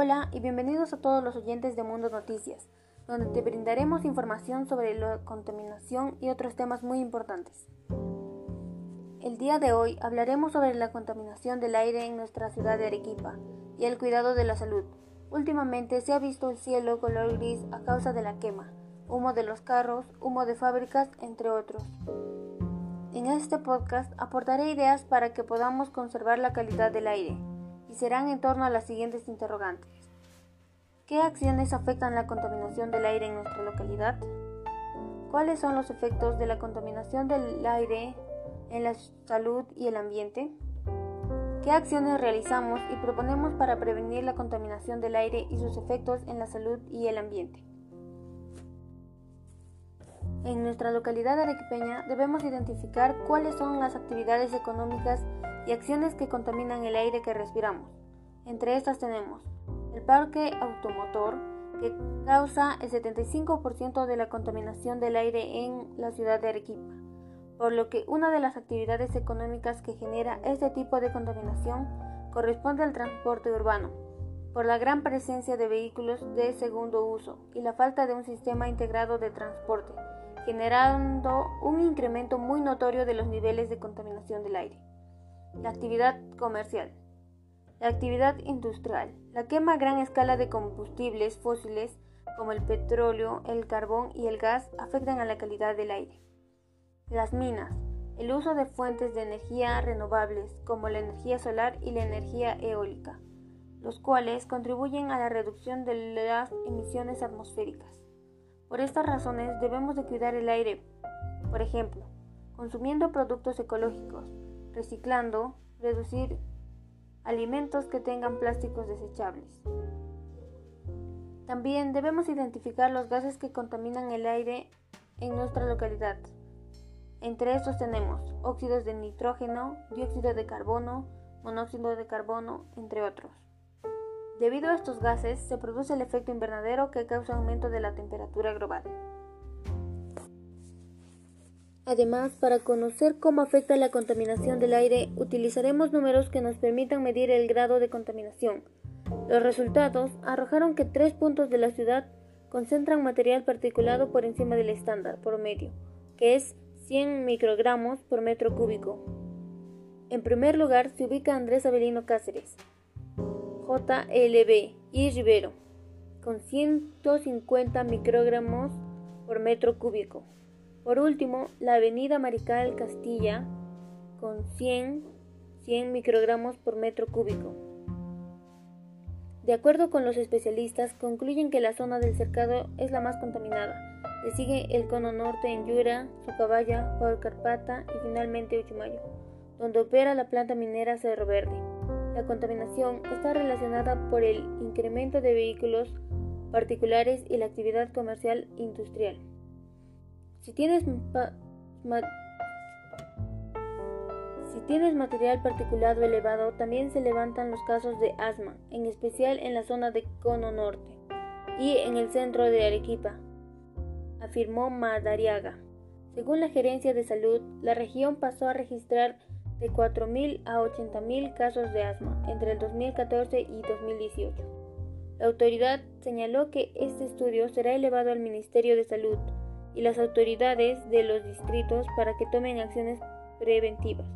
Hola y bienvenidos a todos los oyentes de Mundo Noticias, donde te brindaremos información sobre la contaminación y otros temas muy importantes. El día de hoy hablaremos sobre la contaminación del aire en nuestra ciudad de Arequipa y el cuidado de la salud. Últimamente se ha visto el cielo color gris a causa de la quema, humo de los carros, humo de fábricas, entre otros. En este podcast aportaré ideas para que podamos conservar la calidad del aire y serán en torno a las siguientes interrogantes. ¿Qué acciones afectan la contaminación del aire en nuestra localidad? ¿Cuáles son los efectos de la contaminación del aire en la salud y el ambiente? ¿Qué acciones realizamos y proponemos para prevenir la contaminación del aire y sus efectos en la salud y el ambiente? En nuestra localidad arequipeña debemos identificar cuáles son las actividades económicas y acciones que contaminan el aire que respiramos. Entre estas tenemos el parque automotor, que causa el 75% de la contaminación del aire en la ciudad de Arequipa, por lo que una de las actividades económicas que genera este tipo de contaminación corresponde al transporte urbano, por la gran presencia de vehículos de segundo uso y la falta de un sistema integrado de transporte generando un incremento muy notorio de los niveles de contaminación del aire. La actividad comercial. La actividad industrial. La quema a gran escala de combustibles fósiles como el petróleo, el carbón y el gas afectan a la calidad del aire. Las minas. El uso de fuentes de energía renovables como la energía solar y la energía eólica, los cuales contribuyen a la reducción de las emisiones atmosféricas. Por estas razones debemos de cuidar el aire, por ejemplo, consumiendo productos ecológicos, reciclando, reducir alimentos que tengan plásticos desechables. También debemos identificar los gases que contaminan el aire en nuestra localidad. Entre estos tenemos óxidos de nitrógeno, dióxido de carbono, monóxido de carbono, entre otros. Debido a estos gases se produce el efecto invernadero que causa aumento de la temperatura global. Además, para conocer cómo afecta la contaminación del aire, utilizaremos números que nos permitan medir el grado de contaminación. Los resultados arrojaron que tres puntos de la ciudad concentran material particulado por encima del estándar promedio, que es 100 microgramos por metro cúbico. En primer lugar se ubica Andrés Avelino Cáceres, JLB y Rivero, con 150 microgramos por metro cúbico. Por último, la avenida Marical Castilla, con 100, 100 microgramos por metro cúbico. De acuerdo con los especialistas, concluyen que la zona del cercado es la más contaminada. Le sigue el cono norte en Yura, Socabaya, Carpata y finalmente Uchumayo, donde opera la planta minera Cerro Verde. La contaminación está relacionada por el incremento de vehículos particulares y la actividad comercial industrial. Si tienes, si material particulado elevado, también se levantan los casos de asma, en especial en la zona de Cono Norte y en el centro de Arequipa, afirmó Madariaga. Según la Gerencia de Salud, la región pasó a registrar de 4.000 a 80.000 casos de asma entre el 2014 y 2018. La autoridad señaló que este estudio será elevado al Ministerio de Salud y las autoridades de los distritos para que tomen acciones preventivas.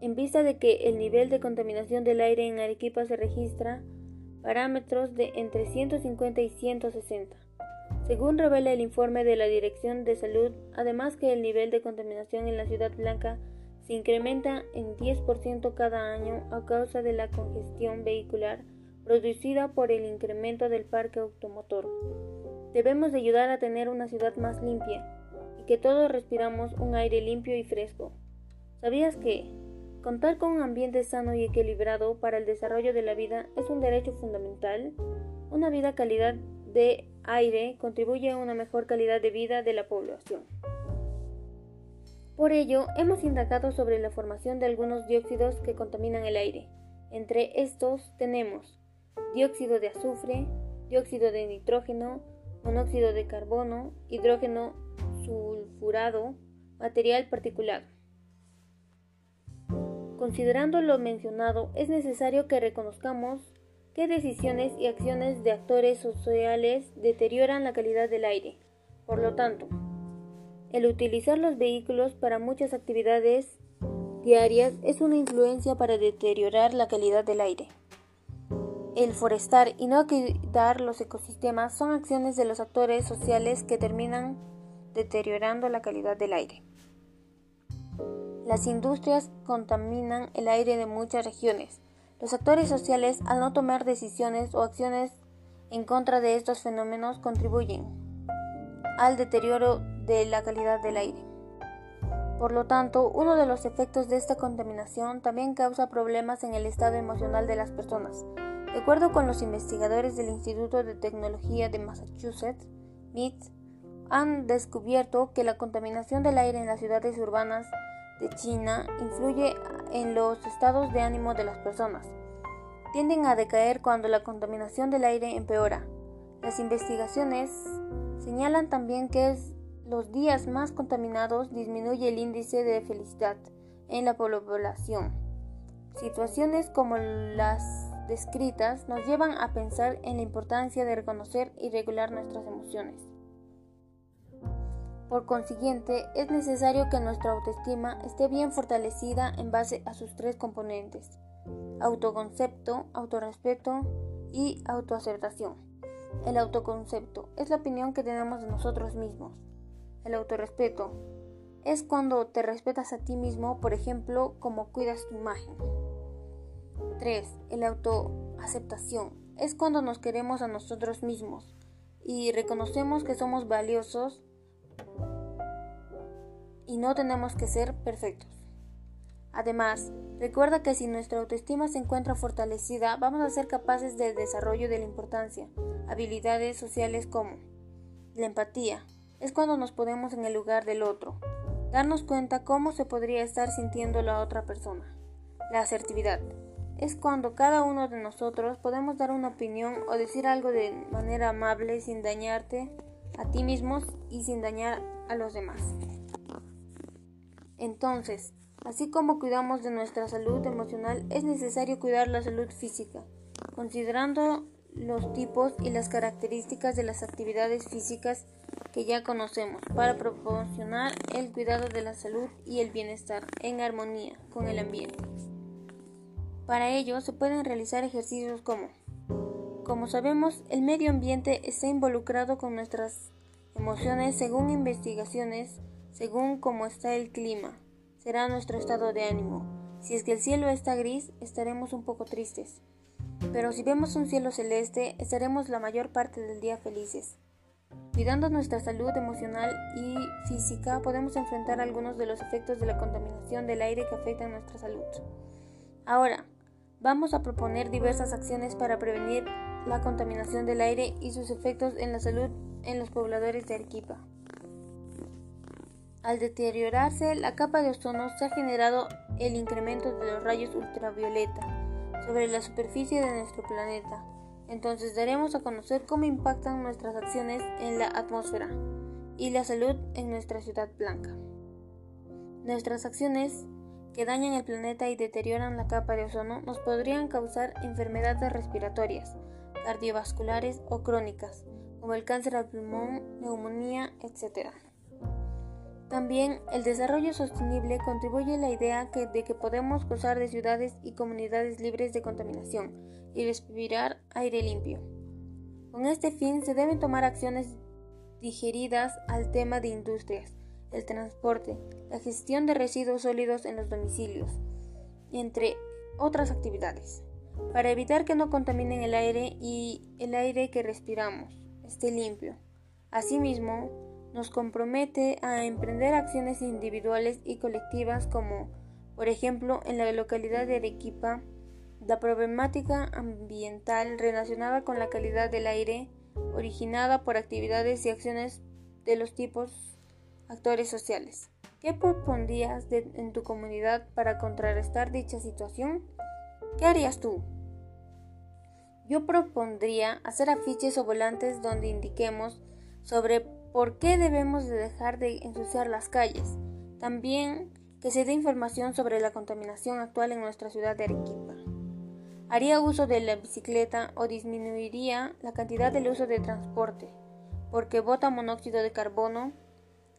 En vista de que el nivel de contaminación del aire en Arequipa se registra parámetros de entre 150 y 160. Según revela el informe de la Dirección de Salud, además que el nivel de contaminación en la Ciudad Blanca se incrementa en 10% cada año a causa de la congestión vehicular producida por el incremento del parque automotor. Debemos de ayudar a tener una ciudad más limpia y que todos respiramos un aire limpio y fresco. ¿Sabías que contar con un ambiente sano y equilibrado para el desarrollo de la vida es un derecho fundamental? Una vida calidad de aire contribuye a una mejor calidad de vida de la población. Por ello, hemos indagado sobre la formación de algunos dióxidos que contaminan el aire. Entre estos tenemos dióxido de azufre, dióxido de nitrógeno, monóxido de carbono, hidrógeno sulfurado, material particulado. Considerando lo mencionado, es necesario que reconozcamos ¿Qué decisiones y acciones de actores sociales deterioran la calidad del aire? Por lo tanto, el utilizar los vehículos para muchas actividades diarias es una influencia para deteriorar la calidad del aire. El forestar y no cuidar los ecosistemas son acciones de los actores sociales que terminan deteriorando la calidad del aire. Las industrias contaminan el aire de muchas regiones. Los actores sociales, al no tomar decisiones o acciones en contra de estos fenómenos, contribuyen al deterioro de la calidad del aire. Por lo tanto, uno de los efectos de esta contaminación también causa problemas en el estado emocional de las personas. De acuerdo con los investigadores del Instituto de Tecnología de Massachusetts, MIT, han descubierto que la contaminación del aire en las ciudades urbanas de China influye en los estados de ánimo de las personas. Tienden a decaer cuando la contaminación del aire empeora. Las investigaciones señalan también que los días más contaminados disminuye el índice de felicidad en la población. Situaciones como las descritas nos llevan a pensar en la importancia de reconocer y regular nuestras emociones. Por consiguiente, es necesario que nuestra autoestima esté bien fortalecida en base a sus tres componentes, autoconcepto, autorrespeto y autoaceptación. El autoconcepto es la opinión que tenemos de nosotros mismos. El autorrespeto es cuando te respetas a ti mismo, por ejemplo, como cuidas tu imagen. 3. El autoaceptación es cuando nos queremos a nosotros mismos y reconocemos que somos valiosos y no tenemos que ser perfectos. Además, recuerda que si nuestra autoestima se encuentra fortalecida, vamos a ser capaces del desarrollo de la importancia, habilidades sociales como la empatía, es cuando nos ponemos en el lugar del otro, darnos cuenta cómo se podría estar sintiendo la otra persona. La asertividad es cuando cada uno de nosotros podemos dar una opinión o decir algo de manera amable sin dañarte a ti mismos y sin dañar a los demás. Entonces, así como cuidamos de nuestra salud emocional, es necesario cuidar la salud física, considerando los tipos y las características de las actividades físicas que ya conocemos para proporcionar el cuidado de la salud y el bienestar en armonía con el ambiente. Para ello se pueden realizar ejercicios como como sabemos, el medio ambiente está involucrado con nuestras emociones según investigaciones según cómo está el clima, será nuestro estado de ánimo. Si es que el cielo está gris, estaremos un poco tristes. Pero si vemos un cielo celeste, estaremos la mayor parte del día felices. Cuidando nuestra salud emocional y física, podemos enfrentar algunos de los efectos de la contaminación del aire que afectan nuestra salud. Ahora, vamos a proponer diversas acciones para prevenir la contaminación del aire y sus efectos en la salud en los pobladores de Arequipa. Al deteriorarse la capa de ozono se ha generado el incremento de los rayos ultravioleta sobre la superficie de nuestro planeta. Entonces daremos a conocer cómo impactan nuestras acciones en la atmósfera y la salud en nuestra ciudad blanca. Nuestras acciones que dañan el planeta y deterioran la capa de ozono nos podrían causar enfermedades respiratorias, cardiovasculares o crónicas, como el cáncer al pulmón, neumonía, etc. También el desarrollo sostenible contribuye a la idea de que podemos gozar de ciudades y comunidades libres de contaminación y respirar aire limpio. Con este fin se deben tomar acciones digeridas al tema de industrias, el transporte, la gestión de residuos sólidos en los domicilios, entre otras actividades, para evitar que no contaminen el aire y el aire que respiramos esté limpio. Asimismo, nos compromete a emprender acciones individuales y colectivas como, por ejemplo, en la localidad de Arequipa, la problemática ambiental relacionada con la calidad del aire originada por actividades y acciones de los tipos actores sociales. ¿Qué propondrías en tu comunidad para contrarrestar dicha situación? ¿Qué harías tú? Yo propondría hacer afiches o volantes donde indiquemos sobre por qué debemos de dejar de ensuciar las calles. También que se dé información sobre la contaminación actual en nuestra ciudad de Arequipa. haría uso de la bicicleta o disminuiría la cantidad del uso de transporte, porque bota monóxido de carbono,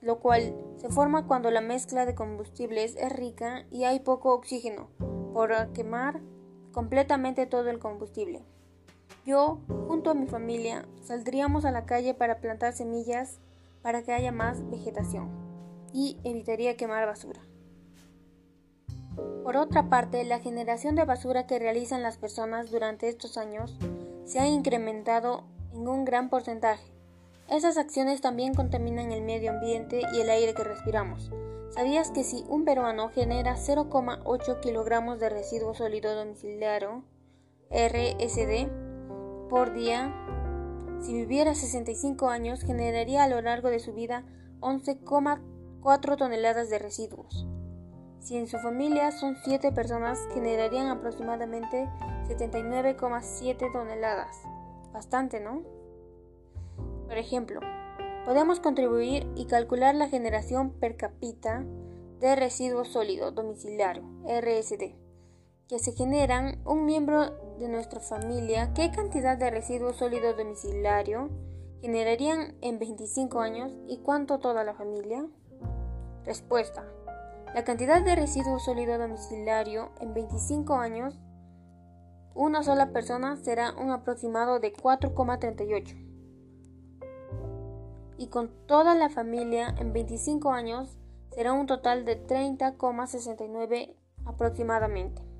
lo cual se forma cuando la mezcla de combustibles es rica y hay poco oxígeno, por quemar completamente todo el combustible. Yo, junto a mi familia, saldríamos a la calle para plantar semillas para que haya más vegetación y evitaría quemar basura. Por otra parte, la generación de basura que realizan las personas durante estos años se ha incrementado en un gran porcentaje. Esas acciones también contaminan el medio ambiente y el aire que respiramos. ¿Sabías que si un peruano genera 0,8 kilogramos de residuo sólido domiciliario, RSD, por día, si viviera 65 años generaría a lo largo de su vida 11,4 toneladas de residuos? Si en su familia son 7 personas, generarían aproximadamente 79,7 toneladas. Bastante, ¿no? Por ejemplo, podemos contribuir y calcular la generación per cápita de residuo sólido domiciliario, RSD, que se generan un miembro de nuestra familia. ¿Qué cantidad de residuo sólido domiciliario generarían en 25 años y cuánto toda la familia? Respuesta. La cantidad de residuo sólido domiciliario en 25 años, una sola persona será un aproximado de 4,38. Y con toda la familia en 25 años será un total de 30,69 aproximadamente.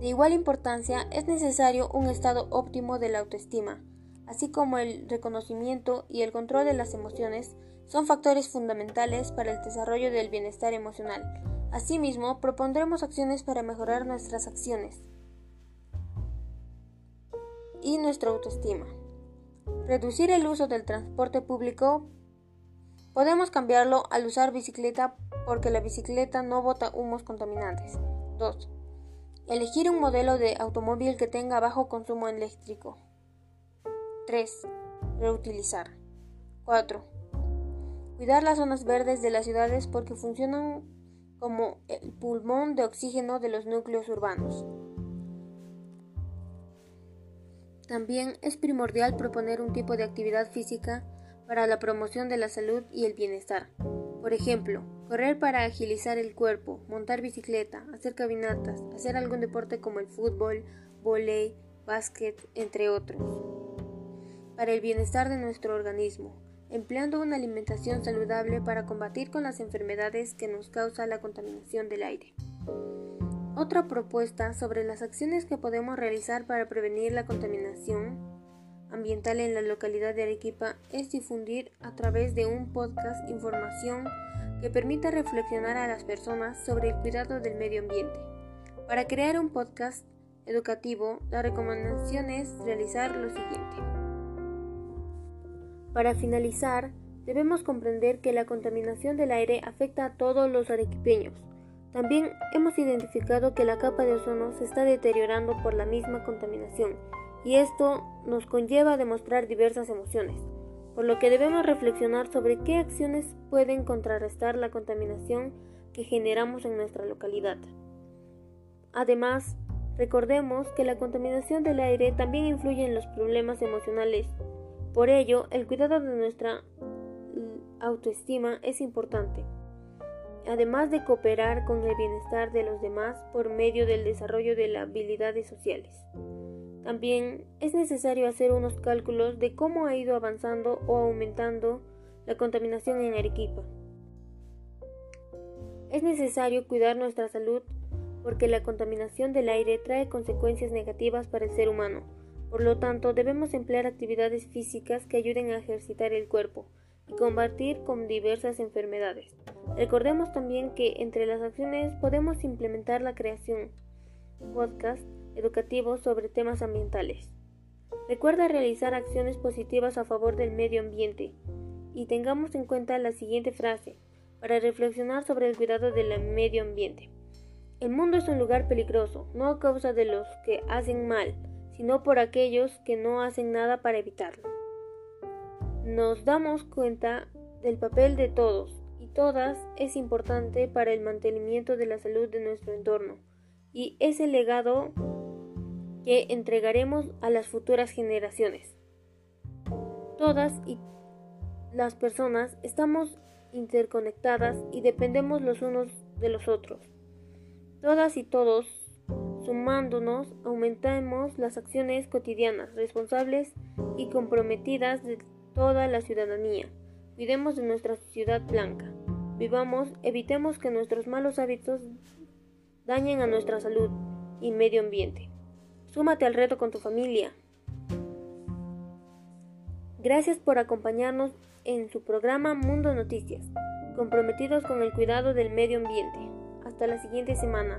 De igual importancia es necesario un estado óptimo de la autoestima, así como el reconocimiento y el control de las emociones son factores fundamentales para el desarrollo del bienestar emocional. Asimismo, propondremos acciones para mejorar nuestras acciones y nuestra autoestima. Reducir el uso del transporte público. Podemos cambiarlo al usar bicicleta porque la bicicleta no bota humos contaminantes. 2. Elegir un modelo de automóvil que tenga bajo consumo eléctrico. 3. Reutilizar. 4. Cuidar las zonas verdes de las ciudades porque funcionan como el pulmón de oxígeno de los núcleos urbanos. También es primordial proponer un tipo de actividad física para la promoción de la salud y el bienestar. Por ejemplo, correr para agilizar el cuerpo, montar bicicleta, hacer caminatas, hacer algún deporte como el fútbol, volei, básquet, entre otros. Para el bienestar de nuestro organismo, empleando una alimentación saludable para combatir con las enfermedades que nos causa la contaminación del aire. Otra propuesta sobre las acciones que podemos realizar para prevenir la contaminación ambiental en la localidad de Arequipa es difundir a través de un podcast información que permita reflexionar a las personas sobre el cuidado del medio ambiente. Para crear un podcast educativo, la recomendación es realizar lo siguiente. Para finalizar, debemos comprender que la contaminación del aire afecta a todos los arequipeños. También hemos identificado que la capa de ozono se está deteriorando por la misma contaminación y esto nos conlleva a demostrar diversas emociones, por lo que debemos reflexionar sobre qué acciones pueden contrarrestar la contaminación que generamos en nuestra localidad. Además, recordemos que la contaminación del aire también influye en los problemas emocionales por ello, el cuidado de nuestra autoestima es importante, además de cooperar con el bienestar de los demás por medio del desarrollo de las habilidades sociales. También es necesario hacer unos cálculos de cómo ha ido avanzando o aumentando la contaminación en Arequipa. Es necesario cuidar nuestra salud porque la contaminación del aire trae consecuencias negativas para el ser humano por lo tanto, debemos emplear actividades físicas que ayuden a ejercitar el cuerpo y combatir con diversas enfermedades. Recordemos también que entre las acciones podemos implementar la creación podcast educativos sobre temas ambientales. Recuerda realizar acciones positivas a favor del medio ambiente y tengamos en cuenta la siguiente frase para reflexionar sobre el cuidado del medio ambiente. El mundo es un lugar peligroso, no a causa de los que hacen mal, sino por aquellos que no hacen nada para evitarlo. Nos damos cuenta del papel de todos y todas es importante para el mantenimiento de la salud de nuestro entorno y ese legado que entregaremos a las futuras generaciones. Todas y las personas estamos interconectadas y dependemos los unos de los otros. Todas y todos, sumándonos, aumentamos las acciones cotidianas, responsables y comprometidas de toda la ciudadanía. Cuidemos de nuestra ciudad blanca. Vivamos, evitemos que nuestros malos hábitos dañen a nuestra salud y medio ambiente. Súmate al reto con tu familia. Gracias por acompañarnos en su programa Mundo Noticias, comprometidos con el cuidado del medio ambiente. Hasta la siguiente semana.